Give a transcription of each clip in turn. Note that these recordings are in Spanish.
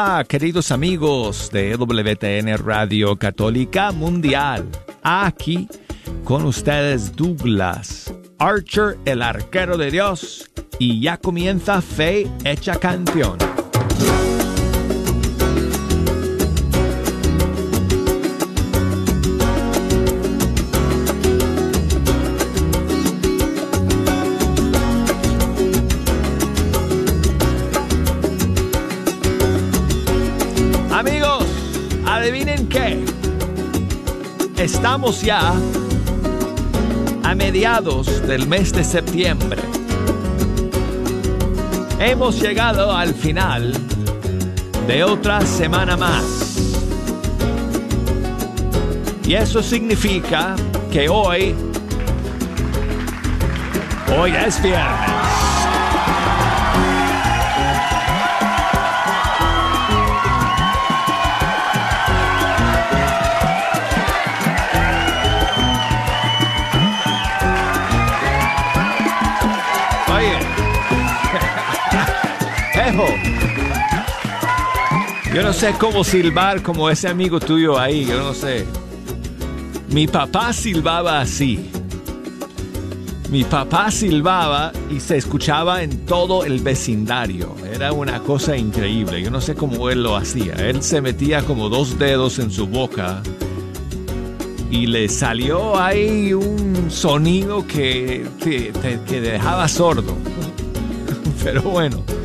Hola, queridos amigos de WTN Radio Católica Mundial. Aquí con ustedes Douglas Archer, el arquero de Dios, y ya comienza Fe Hecha Canción. Estamos ya a mediados del mes de septiembre. Hemos llegado al final de otra semana más. Y eso significa que hoy, hoy es viernes. Yo no sé cómo silbar como ese amigo tuyo ahí, yo no sé. Mi papá silbaba así. Mi papá silbaba y se escuchaba en todo el vecindario. Era una cosa increíble. Yo no sé cómo él lo hacía. Él se metía como dos dedos en su boca y le salió ahí un sonido que, que, que dejaba sordo. Pero bueno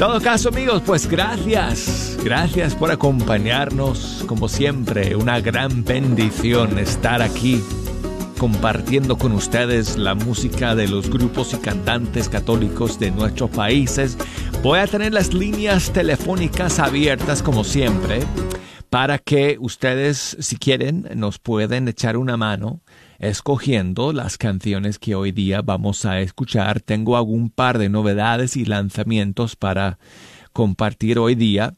todo caso, amigos, pues gracias. Gracias por acompañarnos. Como siempre, una gran bendición estar aquí compartiendo con ustedes la música de los grupos y cantantes católicos de nuestros países. Voy a tener las líneas telefónicas abiertas como siempre para que ustedes, si quieren, nos pueden echar una mano escogiendo las canciones que hoy día vamos a escuchar. Tengo algún par de novedades y lanzamientos para compartir hoy día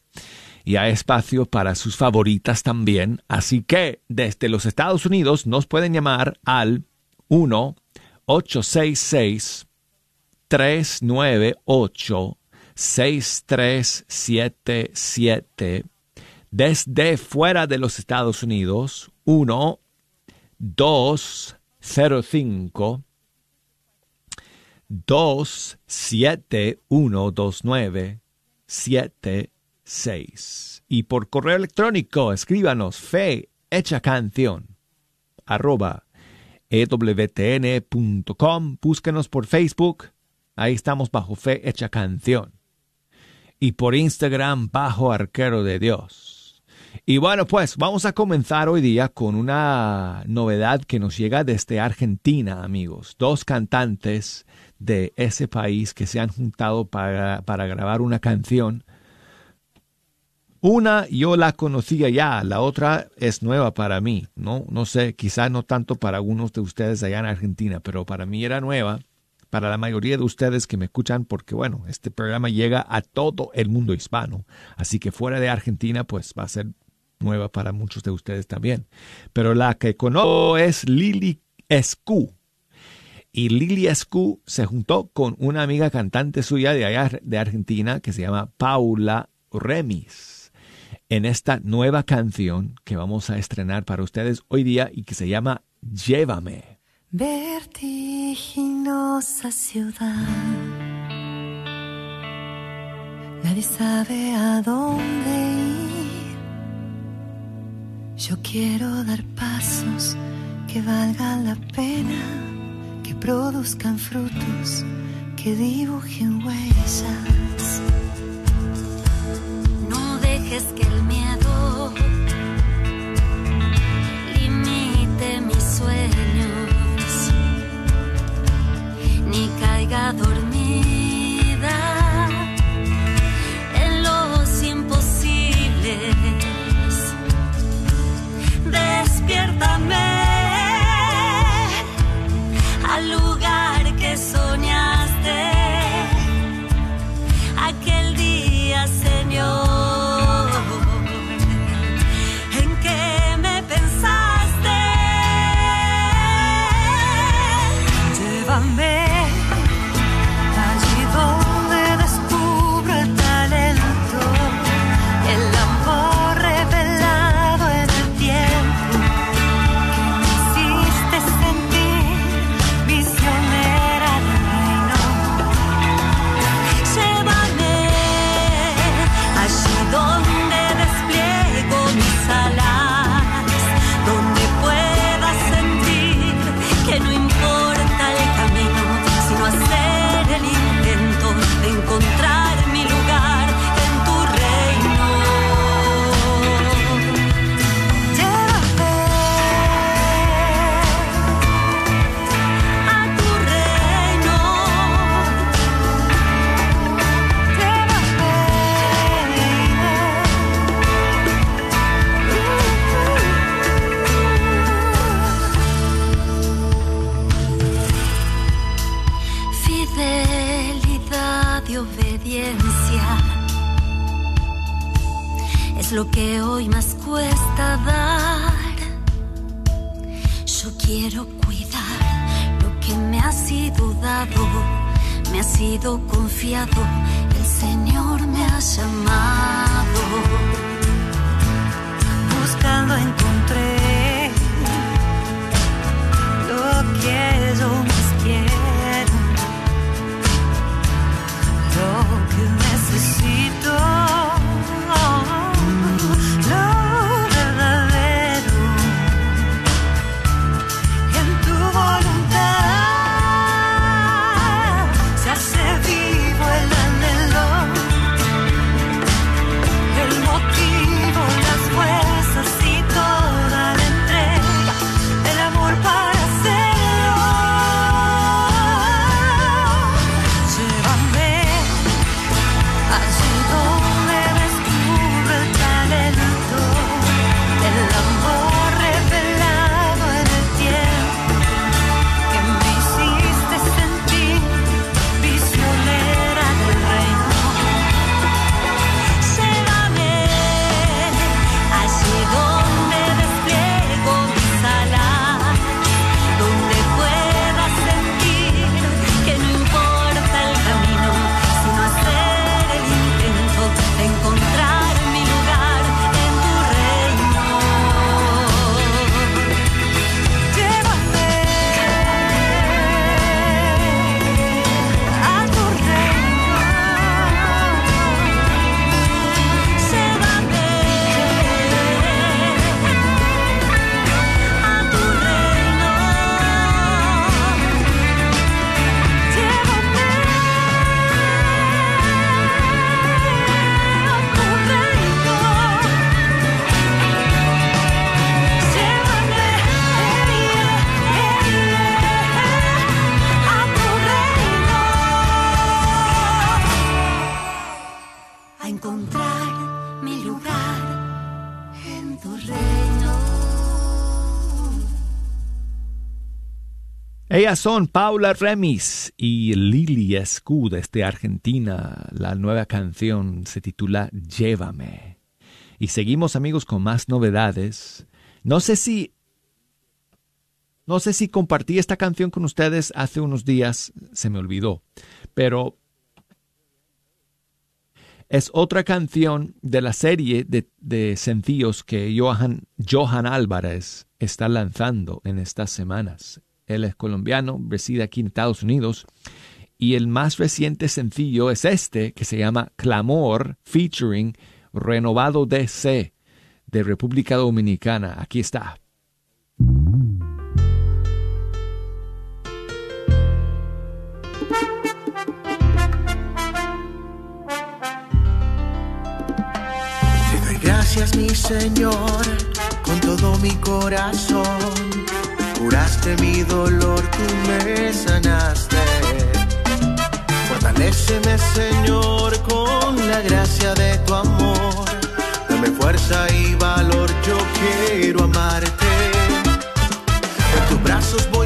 y hay espacio para sus favoritas también. Así que desde los Estados Unidos nos pueden llamar al 1 866 398 6377 desde fuera de los Estados Unidos 1 205 2712976 y por correo electrónico escríbanos fe hecha canción arroba ewtn.com búsquenos por Facebook ahí estamos bajo fe hecha canción. Y por Instagram bajo arquero de Dios y bueno, pues vamos a comenzar hoy día con una novedad que nos llega desde Argentina, amigos. Dos cantantes de ese país que se han juntado para, para grabar una canción. Una yo la conocía ya, la otra es nueva para mí. No, no sé, quizás no tanto para algunos de ustedes allá en Argentina, pero para mí era nueva para la mayoría de ustedes que me escuchan, porque bueno, este programa llega a todo el mundo hispano, así que fuera de Argentina, pues va a ser nueva para muchos de ustedes también. Pero la que conozco es Lili Escu. Y Lili Escu se juntó con una amiga cantante suya de allá de Argentina que se llama Paula Remis en esta nueva canción que vamos a estrenar para ustedes hoy día y que se llama Llévame. Vertiginosa ciudad. Nadie sabe a dónde ir yo quiero dar pasos que valgan la pena, que produzcan frutos, que dibujen huellas. No dejes que el miedo limite mis sueños, ni caiga dormida en los imposibles despiértame Son Paula Remis y Lili Escu desde Argentina. La nueva canción se titula Llévame. Y seguimos amigos con más novedades. No sé si no sé si compartí esta canción con ustedes hace unos días, se me olvidó, pero es otra canción de la serie de, sencillos que Johan, Johan Álvarez está lanzando en estas semanas. Él es colombiano, reside aquí en Estados Unidos. Y el más reciente sencillo es este, que se llama Clamor, featuring Renovado DC de República Dominicana. Aquí está. Gracias, mi Señor, con todo mi corazón Curaste mi dolor, tú me sanaste. Fortaleceme, Señor, con la gracia de tu amor. Dame fuerza y valor, yo quiero amarte. En tus brazos voy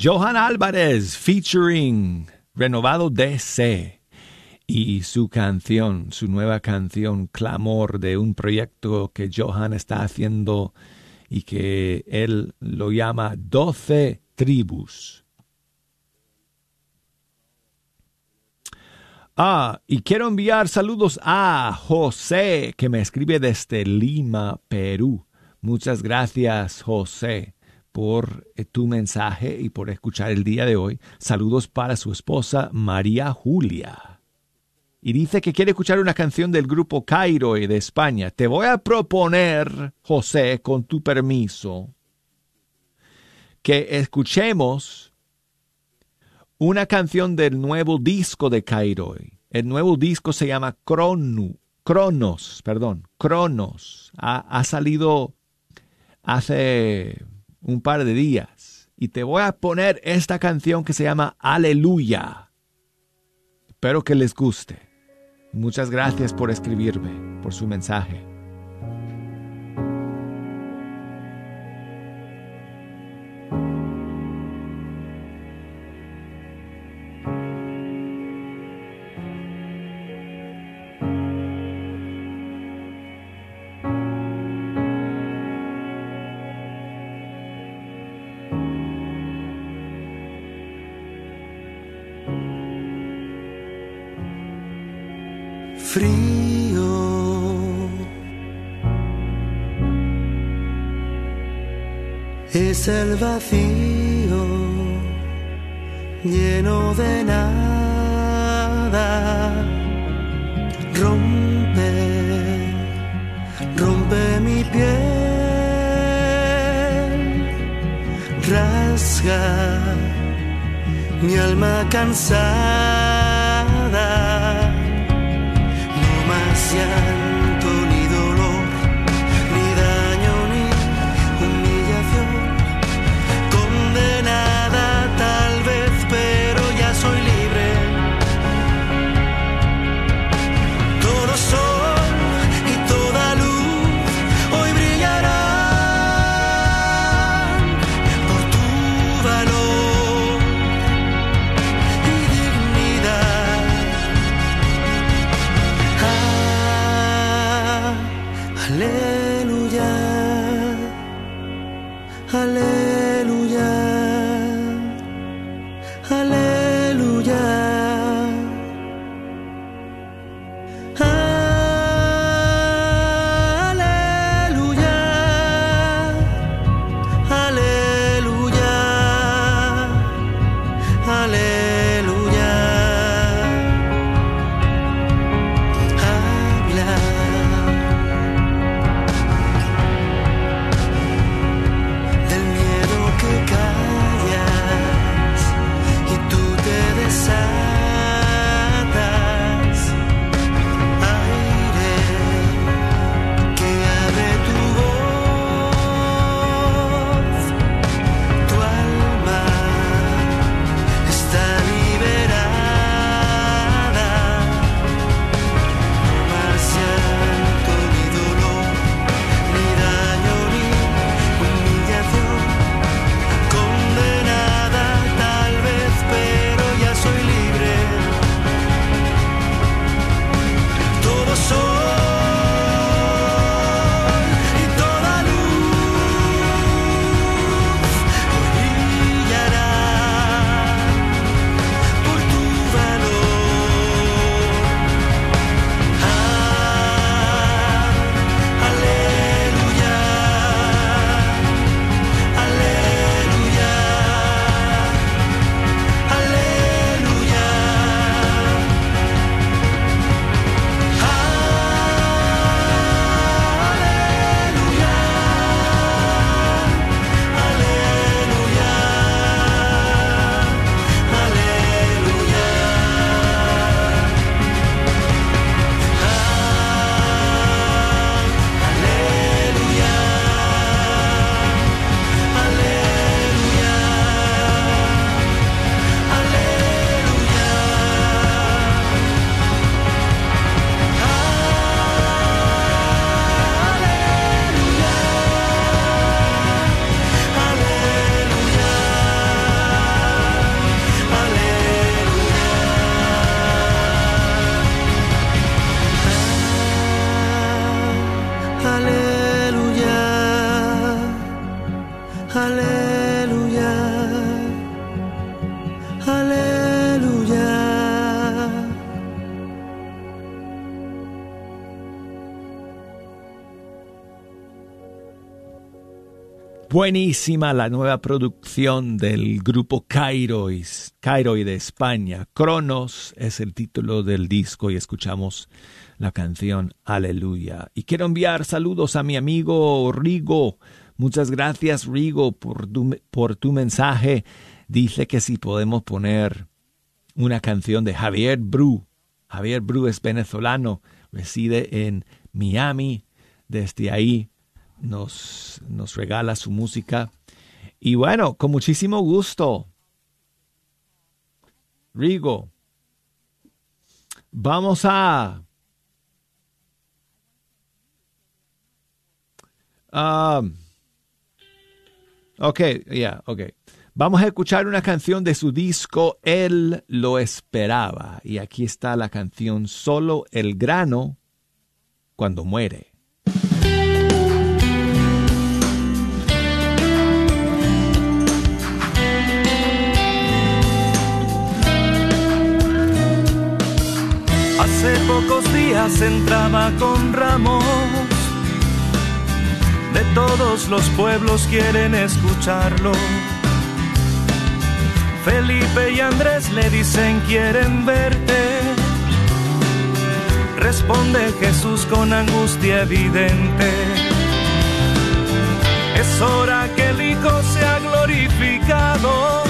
Johan Álvarez featuring Renovado DC y su canción, su nueva canción Clamor de un proyecto que Johan está haciendo y que él lo llama Doce Tribus. Ah, y quiero enviar saludos a José, que me escribe desde Lima, Perú. Muchas gracias, José por eh, tu mensaje y por escuchar el día de hoy. Saludos para su esposa María Julia. Y dice que quiere escuchar una canción del grupo Cairo de España. Te voy a proponer, José, con tu permiso, que escuchemos una canción del nuevo disco de Cairo. El nuevo disco se llama Cronos, perdón, Cronos. ha salido hace un par de días y te voy a poner esta canción que se llama Aleluya. Espero que les guste. Muchas gracias por escribirme, por su mensaje. Vacío lleno de nada. Rompe, rompe mi piel, rasga mi alma cansada. Buenísima la nueva producción del grupo Kairois, Cairo de España. Cronos es el título del disco y escuchamos la canción Aleluya. Y quiero enviar saludos a mi amigo Rigo. Muchas gracias Rigo por tu, por tu mensaje. Dice que si podemos poner una canción de Javier Bru. Javier Bru es venezolano, reside en Miami. Desde ahí nos, nos regala su música. Y bueno, con muchísimo gusto. Rigo, vamos a... Um, ok, ya, ok. Vamos a escuchar una canción de su disco Él lo esperaba. Y aquí está la canción Solo el grano cuando muere. Días entraba con ramos. De todos los pueblos quieren escucharlo. Felipe y Andrés le dicen quieren verte. Responde Jesús con angustia evidente. Es hora que el Hijo sea glorificado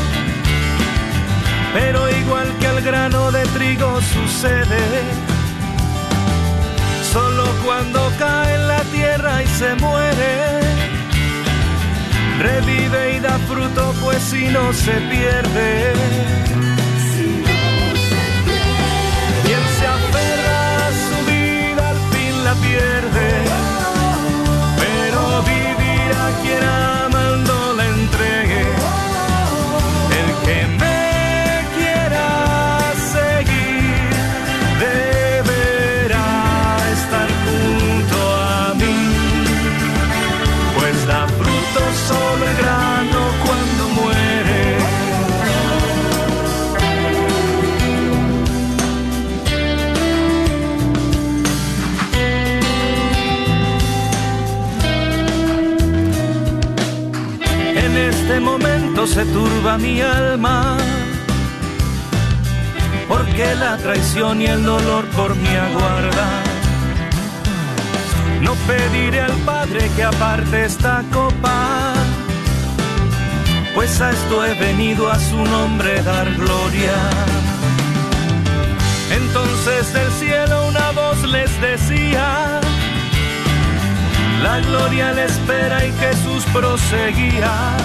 pero igual que el grano de trigo sucede, solo cuando cae en la tierra y se muere, revive y da fruto, pues si no se pierde. Quien se aferra a su vida al fin la pierde, pero vivirá quien mi alma, porque la traición y el dolor por mí aguarda. No pediré al Padre que aparte esta copa, pues a esto he venido a su nombre dar gloria. Entonces del cielo una voz les decía, la gloria le espera y Jesús proseguía.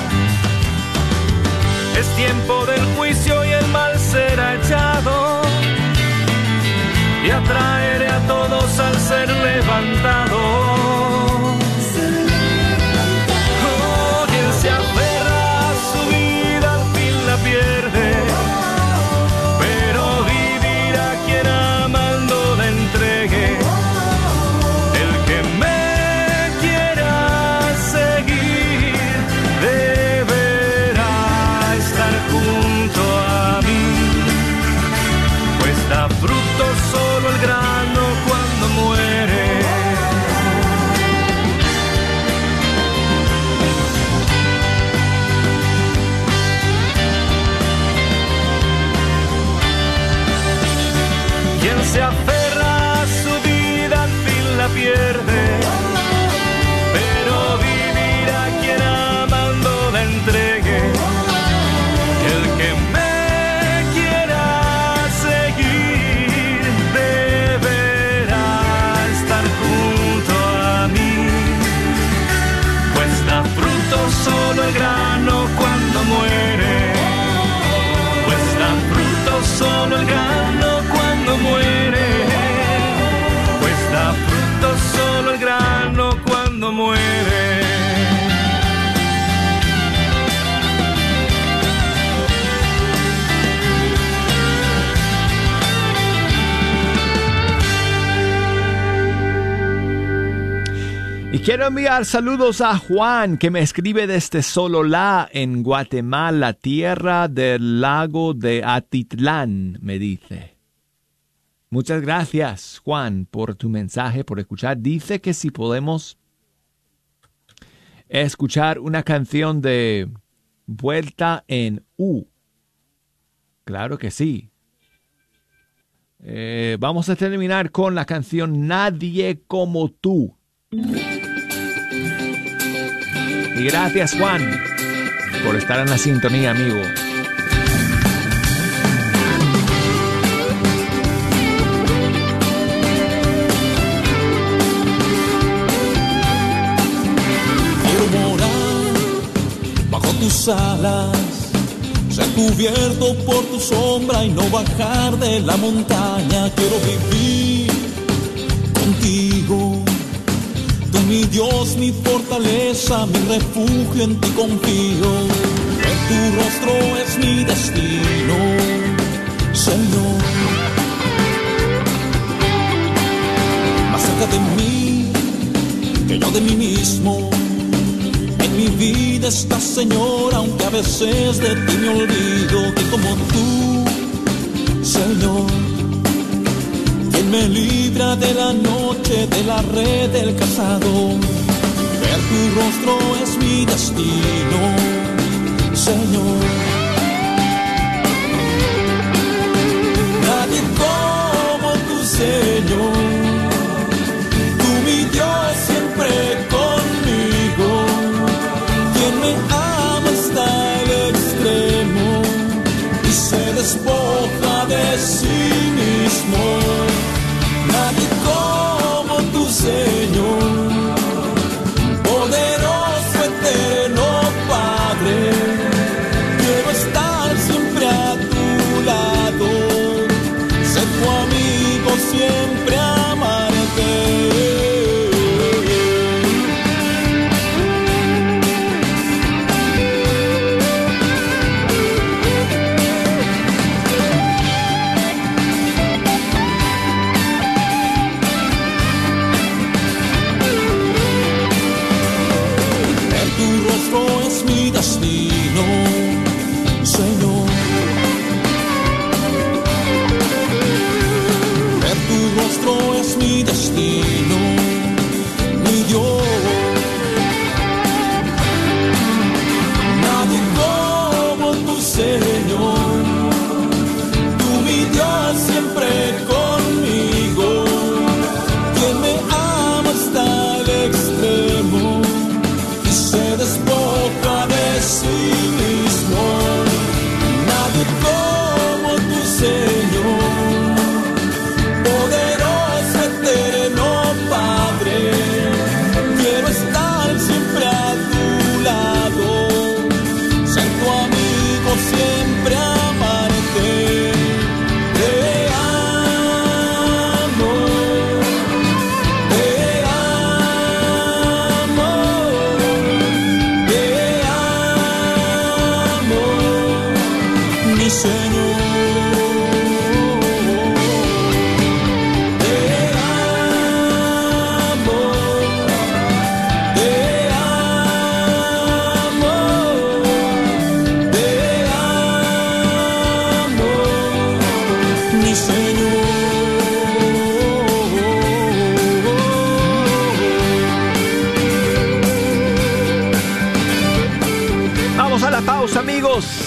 Es tiempo del juicio y el mal será echado. Y atraeré a todos al ser levantado. Se aferra quiero enviar saludos a Juan, que me escribe desde Sololá, en Guatemala, tierra del lago de Atitlán, me dice. Muchas gracias, Juan, por tu mensaje, por escuchar. Dice que si podemos escuchar una canción de Vuelta en U. Claro que sí. Eh, vamos a terminar con la canción Nadie como tú. Gracias Juan por estar en la sintonía, amigo. tus alas, ser cubierto por tu sombra y no bajar de la montaña. Quiero vivir contigo. Mi Dios, mi fortaleza, mi refugio, en ti confío. En tu rostro es mi destino, Señor. Más cerca de mí que yo de mí mismo mi vida está, Señor, aunque a veces de ti me olvido, que como tú, Señor, me libra de la noche, de la red del cazador, ver tu rostro es mi destino, Señor. Nadie como tu Señor,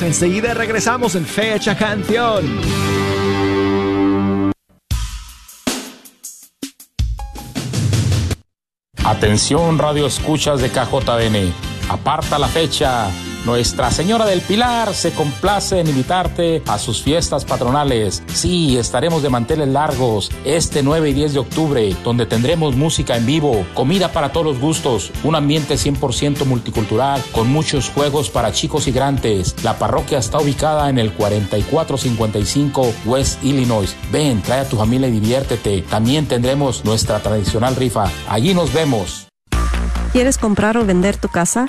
Enseguida regresamos en Fecha Canción. Atención Radio Escuchas de KJN. Aparta la fecha nuestra Señora del Pilar se complace en invitarte a sus fiestas patronales. Sí, estaremos de manteles largos este 9 y 10 de octubre, donde tendremos música en vivo, comida para todos los gustos, un ambiente 100% multicultural con muchos juegos para chicos y grandes. La parroquia está ubicada en el 4455 West Illinois. Ven, trae a tu familia y diviértete. También tendremos nuestra tradicional rifa. Allí nos vemos. ¿Quieres comprar o vender tu casa?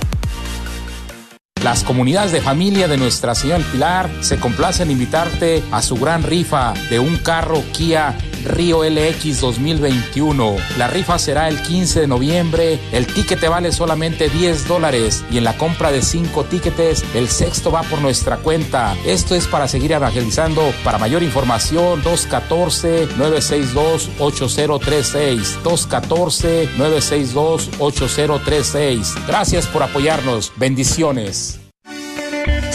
Las comunidades de familia de Nuestra Señora Pilar se complacen en invitarte a su gran rifa de un carro Kia Río LX 2021. La rifa será el 15 de noviembre. El ticket vale solamente 10 dólares y en la compra de 5 tickets el sexto va por nuestra cuenta. Esto es para seguir evangelizando. Para mayor información 214-962-8036. 214-962-8036. Gracias por apoyarnos. Bendiciones.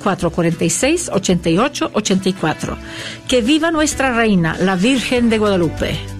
446-8884. Que viva nuestra reina, la Virgen de Guadalupe.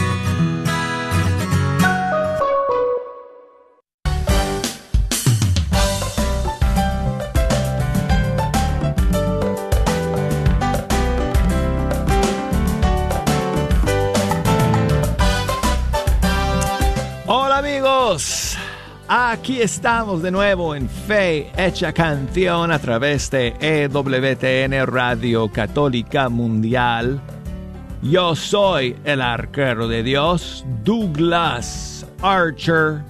Aquí estamos de nuevo en Fe Hecha Canción a través de EWTN Radio Católica Mundial. Yo soy el arquero de Dios, Douglas Archer,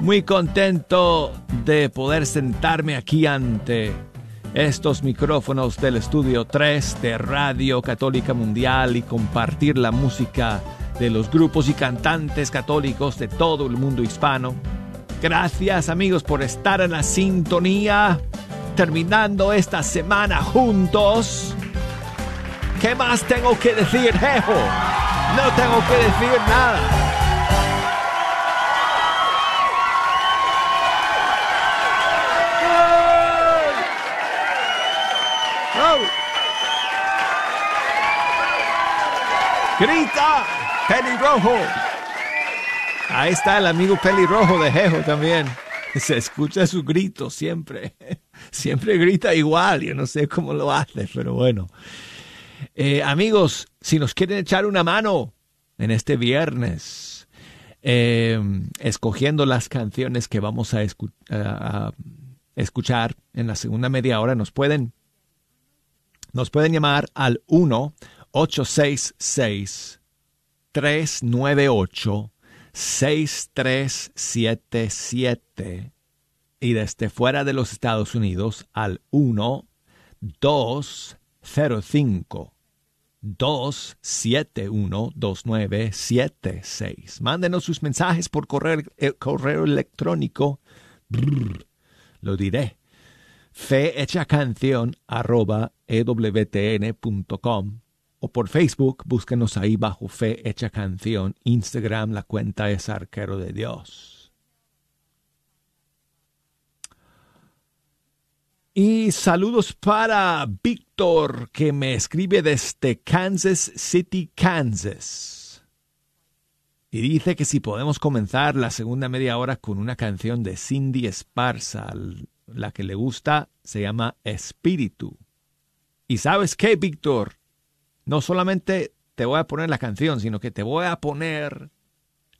muy contento de poder sentarme aquí ante estos micrófonos del estudio 3 de Radio Católica Mundial y compartir la música de los grupos y cantantes católicos de todo el mundo hispano. Gracias amigos por estar en la sintonía, terminando esta semana juntos. ¿Qué más tengo que decir, Jejo? No tengo que decir nada. ¡Grita! ¡Pelirrojo! Ahí está el amigo pelirrojo de Jejo también. Se escucha su grito siempre. Siempre grita igual. Yo no sé cómo lo hace, pero bueno. Eh, amigos, si nos quieren echar una mano en este viernes, eh, escogiendo las canciones que vamos a, a, escuchar en la segunda media hora, nos pueden, nos pueden llamar al 1 866 398 6377 y desde fuera de los Estados Unidos al 1 205 271 2976. Mándenos sus mensajes por correo, eh, correo electrónico. Lo diré. Fe hecha canción arroba ewtn.com o por Facebook, búsquenos ahí bajo Fe Hecha Canción. Instagram, la cuenta es Arquero de Dios. Y saludos para Víctor, que me escribe desde Kansas City, Kansas. Y dice que si podemos comenzar la segunda media hora con una canción de Cindy Esparza, la que le gusta se llama Espíritu. ¿Y sabes qué, Víctor? No solamente te voy a poner la canción, sino que te voy a poner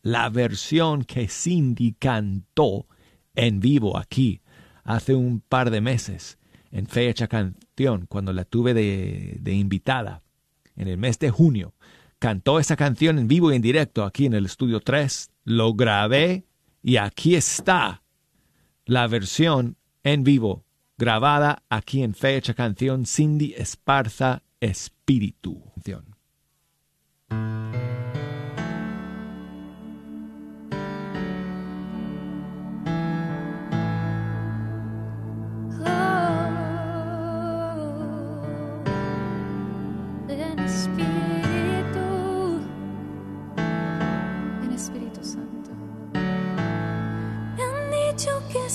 la versión que Cindy cantó en vivo aquí hace un par de meses en Fecha Canción, cuando la tuve de, de, invitada en el mes de junio. Cantó esa canción en vivo y en directo aquí en el estudio 3. Lo grabé y aquí está la versión en vivo grabada aquí en Fecha Canción Cindy Esparza Oh, espíritu. en Espíritu Santo. Me han dicho que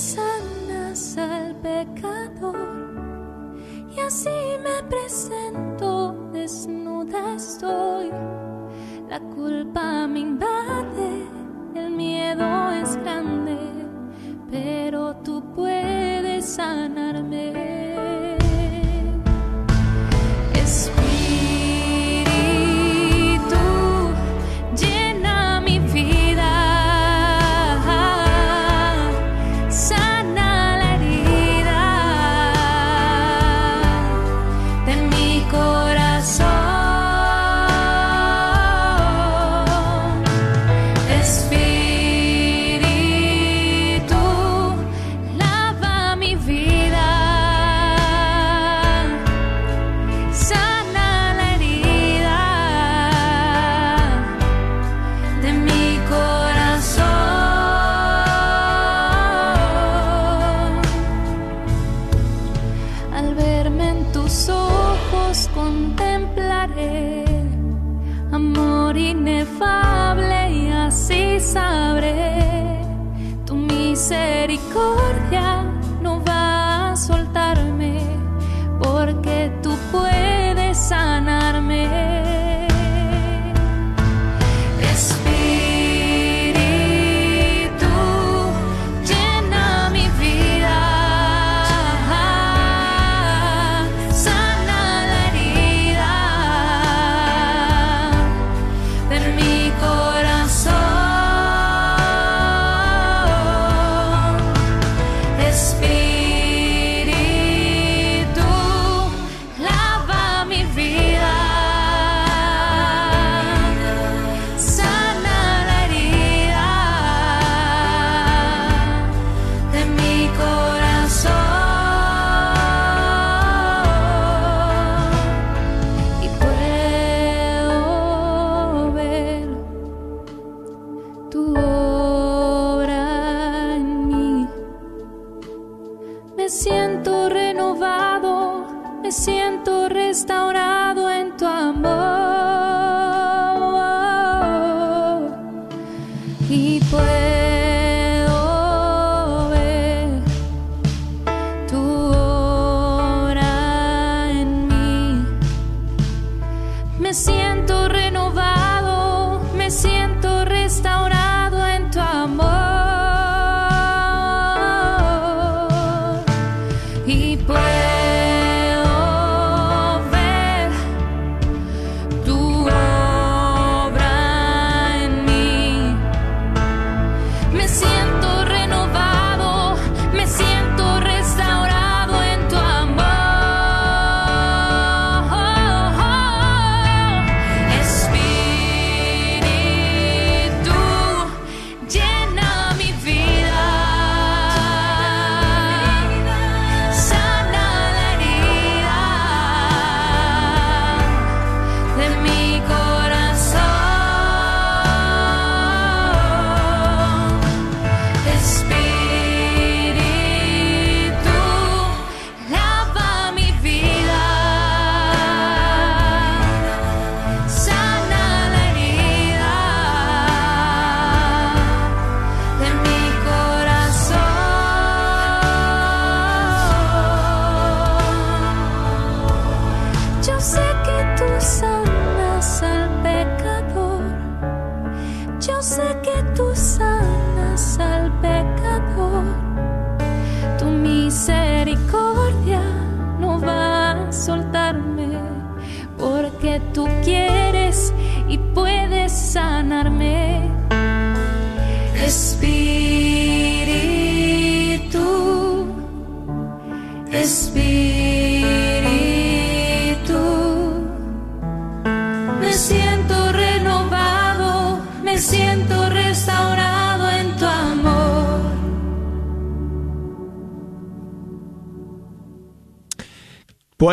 La culpa me invade, el miedo es grande,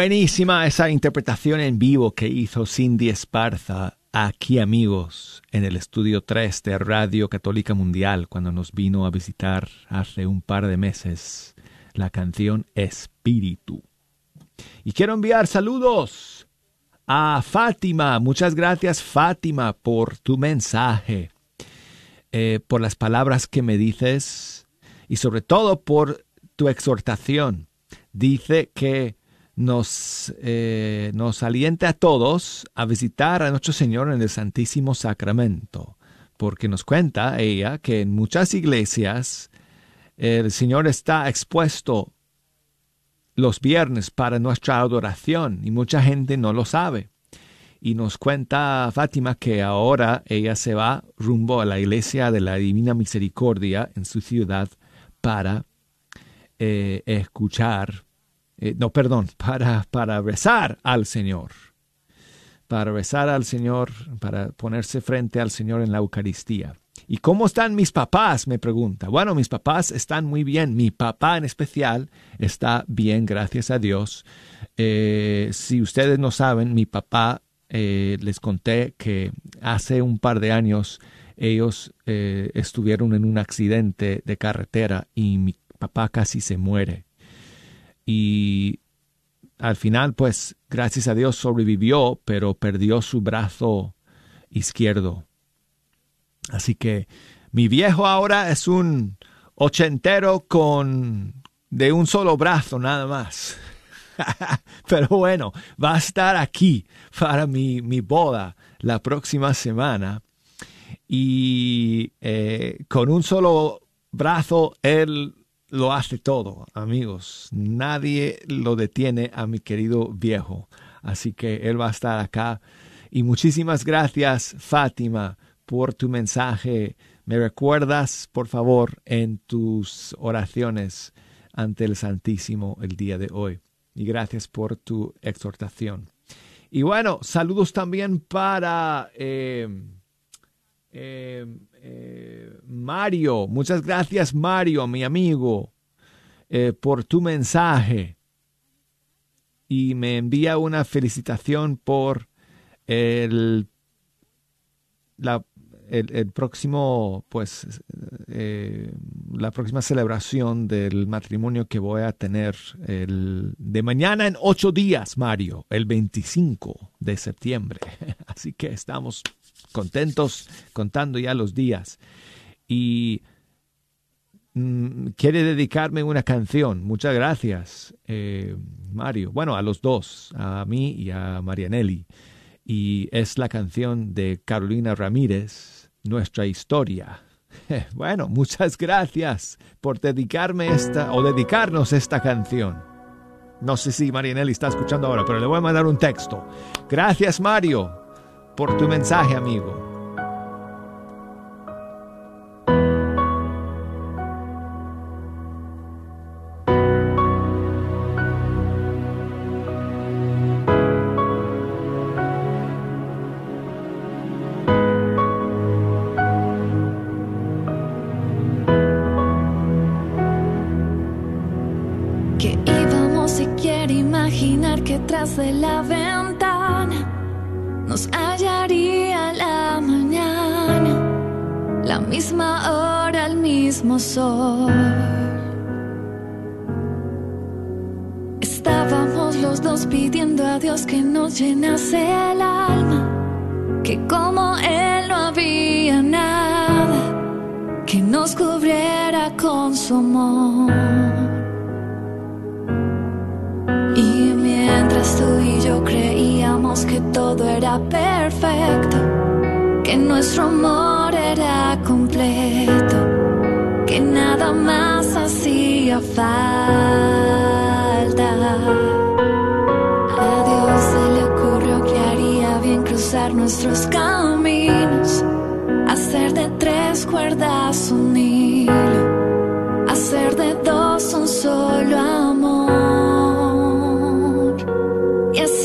Buenísima esa interpretación en vivo que hizo Cindy Esparza aquí amigos en el estudio 3 de Radio Católica Mundial cuando nos vino a visitar hace un par de meses la canción Espíritu. Y quiero enviar saludos a Fátima. Muchas gracias Fátima por tu mensaje, eh, por las palabras que me dices y sobre todo por tu exhortación. Dice que nos, eh, nos alienta a todos a visitar a nuestro Señor en el Santísimo Sacramento, porque nos cuenta ella que en muchas iglesias el Señor está expuesto los viernes para nuestra adoración y mucha gente no lo sabe. Y nos cuenta Fátima que ahora ella se va rumbo a la iglesia de la Divina Misericordia en su ciudad para eh, escuchar, eh, no, perdón, para, para rezar al Señor, para rezar al Señor, para ponerse frente al Señor en la Eucaristía. ¿Y cómo están mis papás? me pregunta. Bueno, mis papás están muy bien. Mi papá en especial está bien, gracias a Dios. Eh, si ustedes no saben, mi papá, les conté que hace un par de años ellos estuvieron en un accidente de carretera y mi papá casi se muere. Y al final, pues, gracias a Dios sobrevivió, pero perdió su brazo izquierdo. Así que mi viejo ahora es un ochentero con de un solo brazo nada más. pero bueno, va a estar aquí para mi, mi boda la próxima semana. Y eh, con un solo brazo él lo hace todo, amigos. Nadie lo detiene a mi querido viejo. Así que él va a estar acá. Y muchísimas gracias, Fátima, por tu mensaje. Me recuerdas, por favor, en tus oraciones ante el Santísimo el día de hoy. Y gracias por tu exhortación. Y bueno, saludos también para eh, eh, eh, Mario, muchas gracias Mario, mi amigo, eh, por tu mensaje. Y me envía una felicitación por el, el, próximo, pues, eh, la próxima celebración del matrimonio que voy a tener el, de mañana en ocho días, Mario, el 25 de septiembre. Así que estamos contentos contando ya los días. Y mm, quiere dedicarme una canción. Muchas gracias, eh, Mario. Bueno, a los dos, a mí y a Marianelli. Y es la canción de Carolina Ramírez, Nuestra Historia. Bueno, muchas gracias por dedicarme esta o dedicarnos esta canción. No sé si Marianelli está escuchando ahora, pero le voy a mandar un texto. Gracias, Mario por tu mensaje, amigo.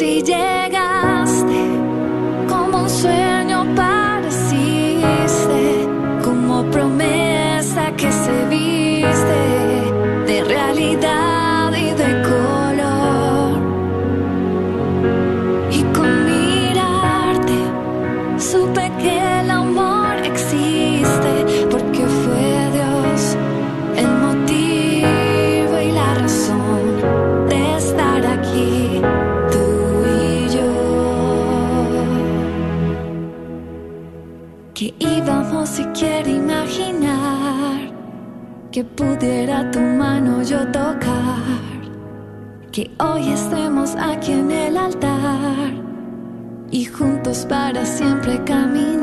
Llegaste, tocar, que hoy estemos aquí en el altar y juntos para siempre caminar.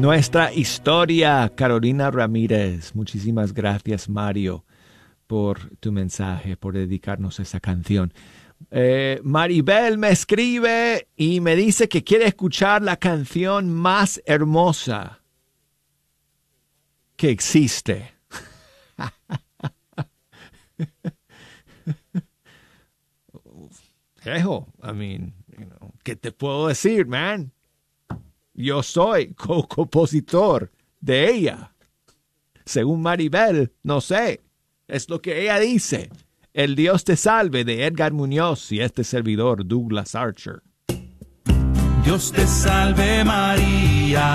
Nuestra historia, Carolina Ramírez. Muchísimas gracias, Mario, por tu mensaje, por dedicarnos a esa canción. Eh, Maribel me escribe y me dice que quiere escuchar la canción más hermosa que existe. Jejo, I mean, you know, ¿qué te puedo decir, man? Yo soy co- compositor de ella. Según Maribel, no sé. Es lo que ella dice. El Dios te salve de Edgar Muñoz y este servidor Douglas Archer. Dios te salve María.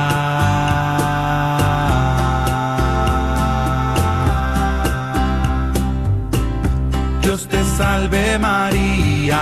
Dios te salve María.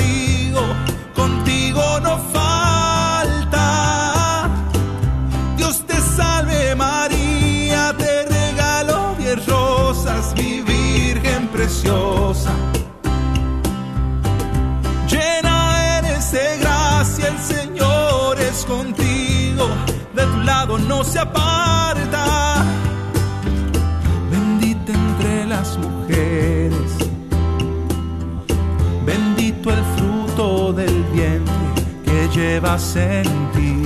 Llena eres de gracia, el Señor es contigo, de tu lado no se aparta. Bendita entre las mujeres, bendito el fruto del vientre que llevas en ti.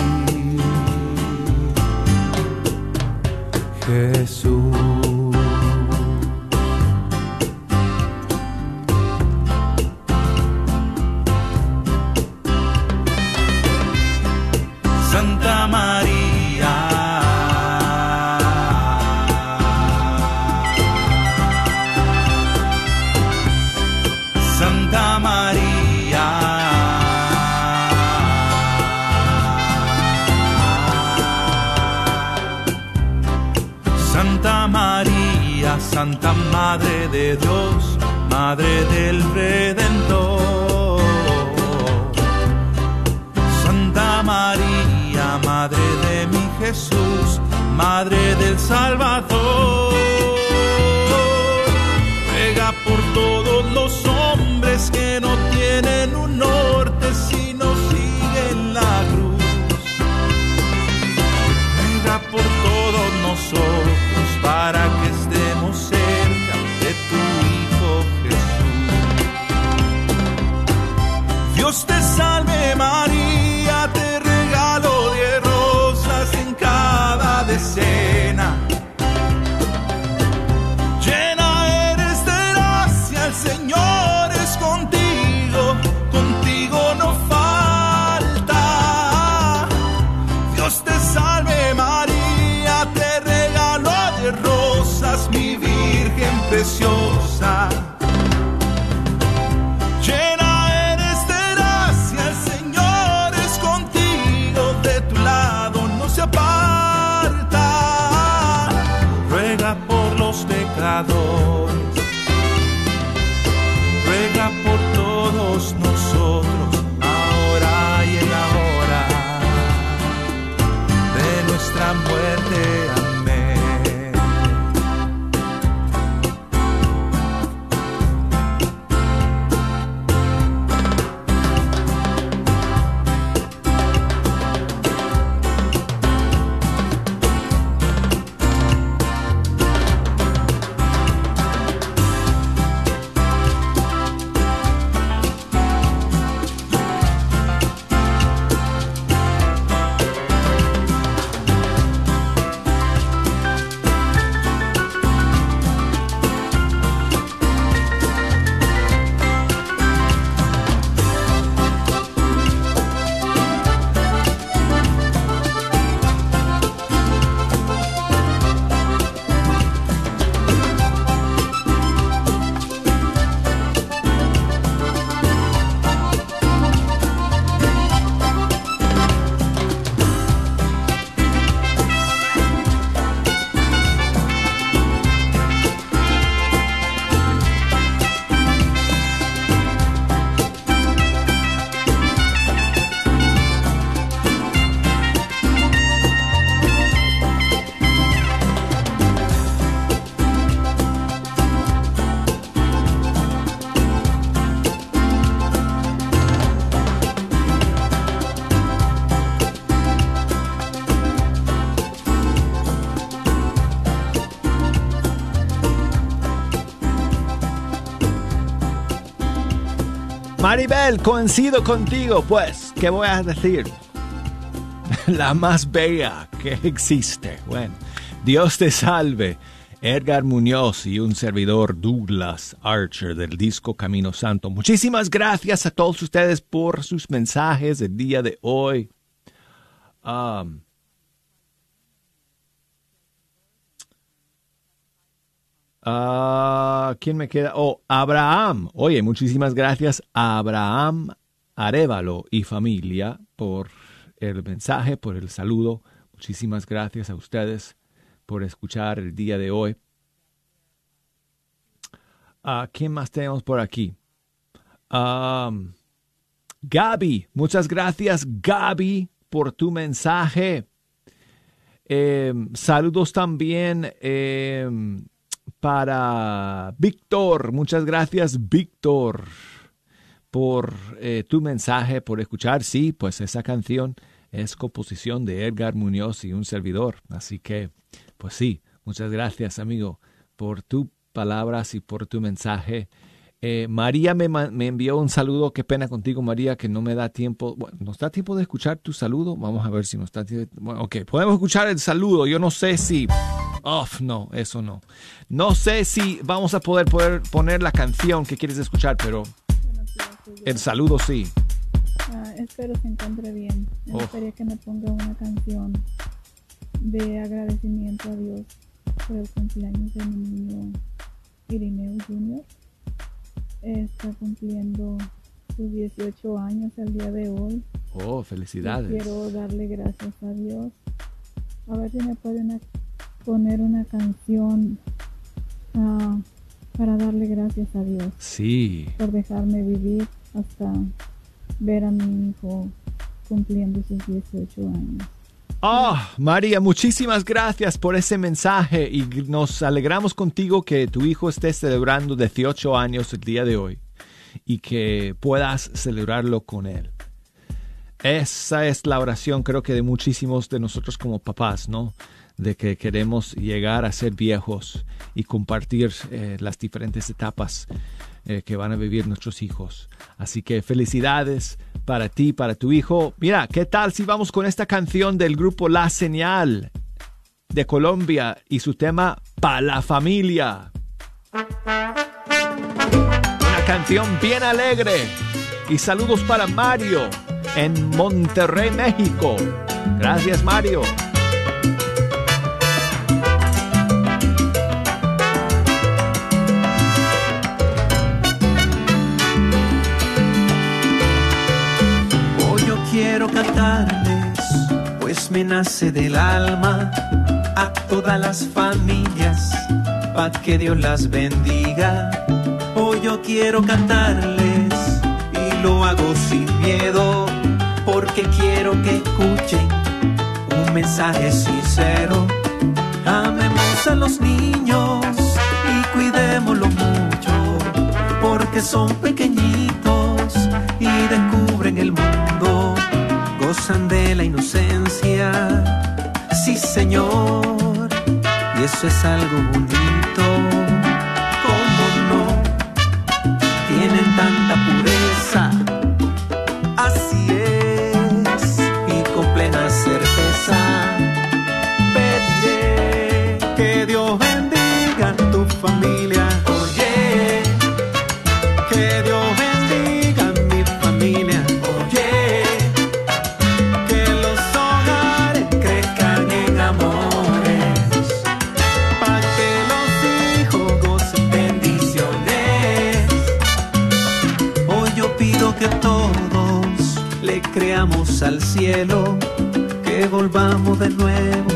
Jesús. Preciosa. Maribel, coincido contigo, pues, ¿qué voy a decir? La más bella que existe. Bueno, Dios te salve. Edgar Muñoz y un servidor Douglas Archer del disco Camino Santo. Muchísimas gracias a todos ustedes por sus mensajes el día de hoy. Um, Ah, ¿Quién me queda? Oh, Abraham. Oye, muchísimas gracias a Abraham Arevalo y familia por el mensaje, por el saludo. Muchísimas gracias a ustedes por escuchar el día de hoy. Ah, ¿Quién más tenemos por aquí? Um, Gaby, muchas gracias Gaby por tu mensaje. Eh, saludos también. Eh, para Víctor. Muchas gracias, Víctor, por eh, tu mensaje, por escuchar. Sí, pues esa canción es composición de Edgar Muñoz y un servidor. Así que, pues sí, muchas gracias, amigo, por tus palabras y por tu mensaje. Eh, María me, me, envió un saludo. Qué pena contigo, María, que no me da tiempo. Bueno, ¿nos da tiempo de escuchar tu saludo? Vamos a ver si nos da tiempo. Bueno, ok, podemos escuchar el saludo. Yo no sé si. Oh, no, eso no. No sé si vamos a poder, poder poner la canción que quieres escuchar, pero el saludo sí. Ah, espero se encuentre bien. Me Oh. gustaría que me ponga una canción de agradecimiento a Dios por el cumpleaños de mi niño Irineo Jr. Está cumpliendo sus 18 años el día de hoy. Oh, Y felicidades. quiero darle gracias a Dios. A ver si me pueden poner una canción ah, para darle gracias a Dios Sí. por dejarme vivir hasta ver a mi hijo cumpliendo sus 18 años. Ah, María, muchísimas gracias por ese mensaje y nos alegramos contigo que tu hijo esté celebrando 18 años el día de hoy y que puedas celebrarlo con él. Esa es la oración creo que de muchísimos de nosotros como papás, ¿no? De que queremos llegar a ser viejos y compartir eh, las diferentes etapas eh, que van a vivir nuestros hijos. Así que felicidades para ti, para tu hijo. Mira, ¿qué tal si vamos con esta canción del grupo La Señal de Colombia y su tema Pa la familia? Una canción bien alegre. Y saludos para Mario en Monterrey, México. Gracias, Mario. Me nace del alma a todas las familias, pa' que Dios las bendiga. Hoy yo quiero cantarles y lo hago sin miedo, porque quiero que escuchen un mensaje sincero. Amemos a los niños y cuidémoslos mucho, porque son pequeñitos y descubren el mundo, gozan de la inocencia. Sí, Señor, y eso es algo bonito. ¿Cómo no? Tienen tanta pureza. Al cielo, que volvamos de nuevo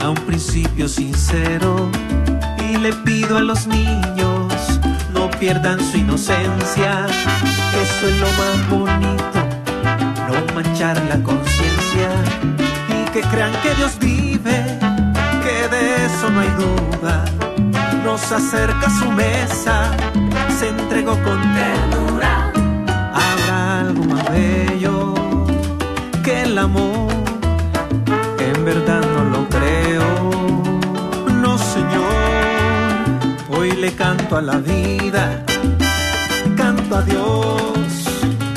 a un principio sincero. Y le pido a los niños, no pierdan su inocencia, eso es lo más bonito, no manchar la conciencia. Y que crean que Dios vive, que de eso no hay duda. Nos acerca a su mesa, se entregó con ternura. Habrá algo más bello el amor, en verdad no lo creo. No, Señor, hoy le canto a la vida, canto a Dios,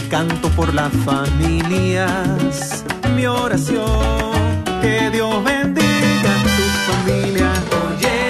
canto por las familias. Mi oración, que Dios bendiga tu familia. Oye,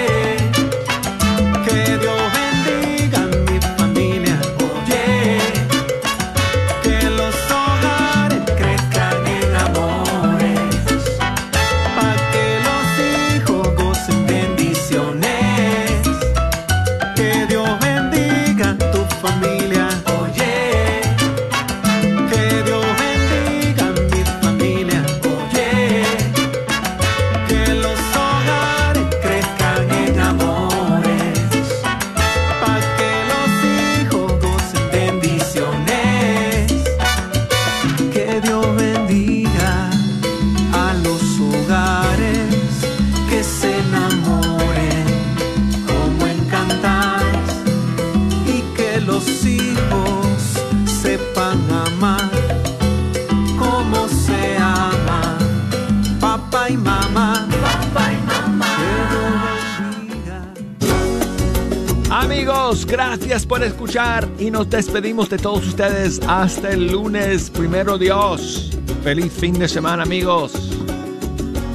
y nos despedimos de todos ustedes hasta el lunes, primero Dios. Feliz fin de semana, amigos.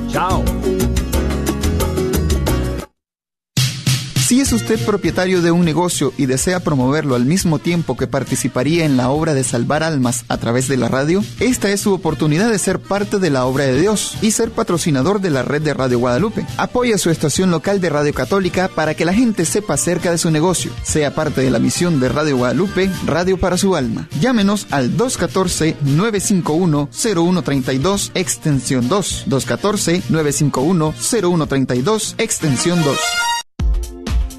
Chao. Si es usted propietario de un negocio y desea promoverlo al mismo tiempo que participaría en la obra de salvar almas a través de la radio, esta es su oportunidad de ser parte de la obra de Dios y ser patrocinador de la red de Radio Guadalupe. Apoya su estación local de Radio Católica para que la gente sepa acerca de su negocio. Sea parte de la misión de Radio Guadalupe, Radio para su alma. Llámenos al 214-951-0132, extensión 2. 214-951-0132, extensión 2.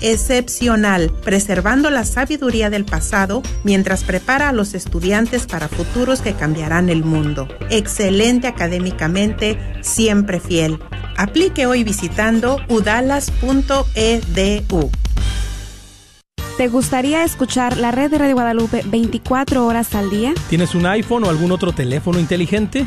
excepcional, preservando la sabiduría del pasado mientras prepara a los estudiantes para futuros que cambiarán el mundo. Excelente académicamente, siempre fiel. Aplique hoy visitando udalas.edu. ¿Te gustaría escuchar la red de Radio Guadalupe 24 horas al día? ¿Tienes un iPhone o algún otro teléfono inteligente?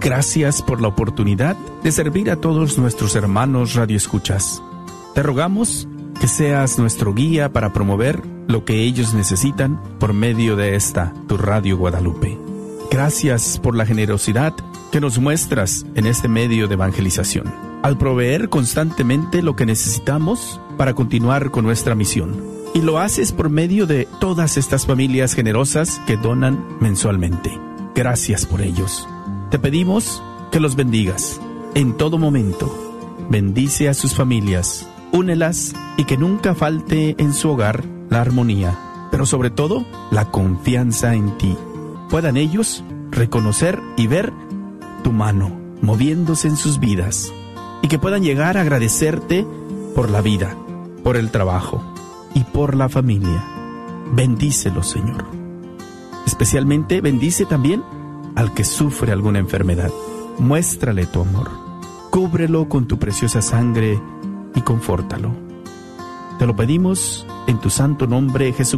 Gracias por la oportunidad de servir a todos nuestros hermanos radioescuchas. Te rogamos que seas nuestro guía para promover lo que ellos necesitan por medio de esta, tu Radio Guadalupe. Gracias por la generosidad que nos muestras en este medio de evangelización, al proveer constantemente lo que necesitamos para continuar con nuestra misión. Y lo haces por medio de todas estas familias generosas que donan mensualmente. Gracias por ellos. Te pedimos que los bendigas en todo momento. Bendice a sus familias, únelas y que nunca falte en su hogar la armonía, pero sobre todo la confianza en ti. Puedan ellos reconocer y ver tu mano moviéndose en sus vidas y que puedan llegar a agradecerte por la vida, por el trabajo y por la familia. Bendícelo, Señor. Especialmente bendice también al que sufre alguna enfermedad. Muéstrale tu amor. Cúbrelo con tu preciosa sangre y confórtalo. Te lo pedimos en tu santo nombre, Jesucristo.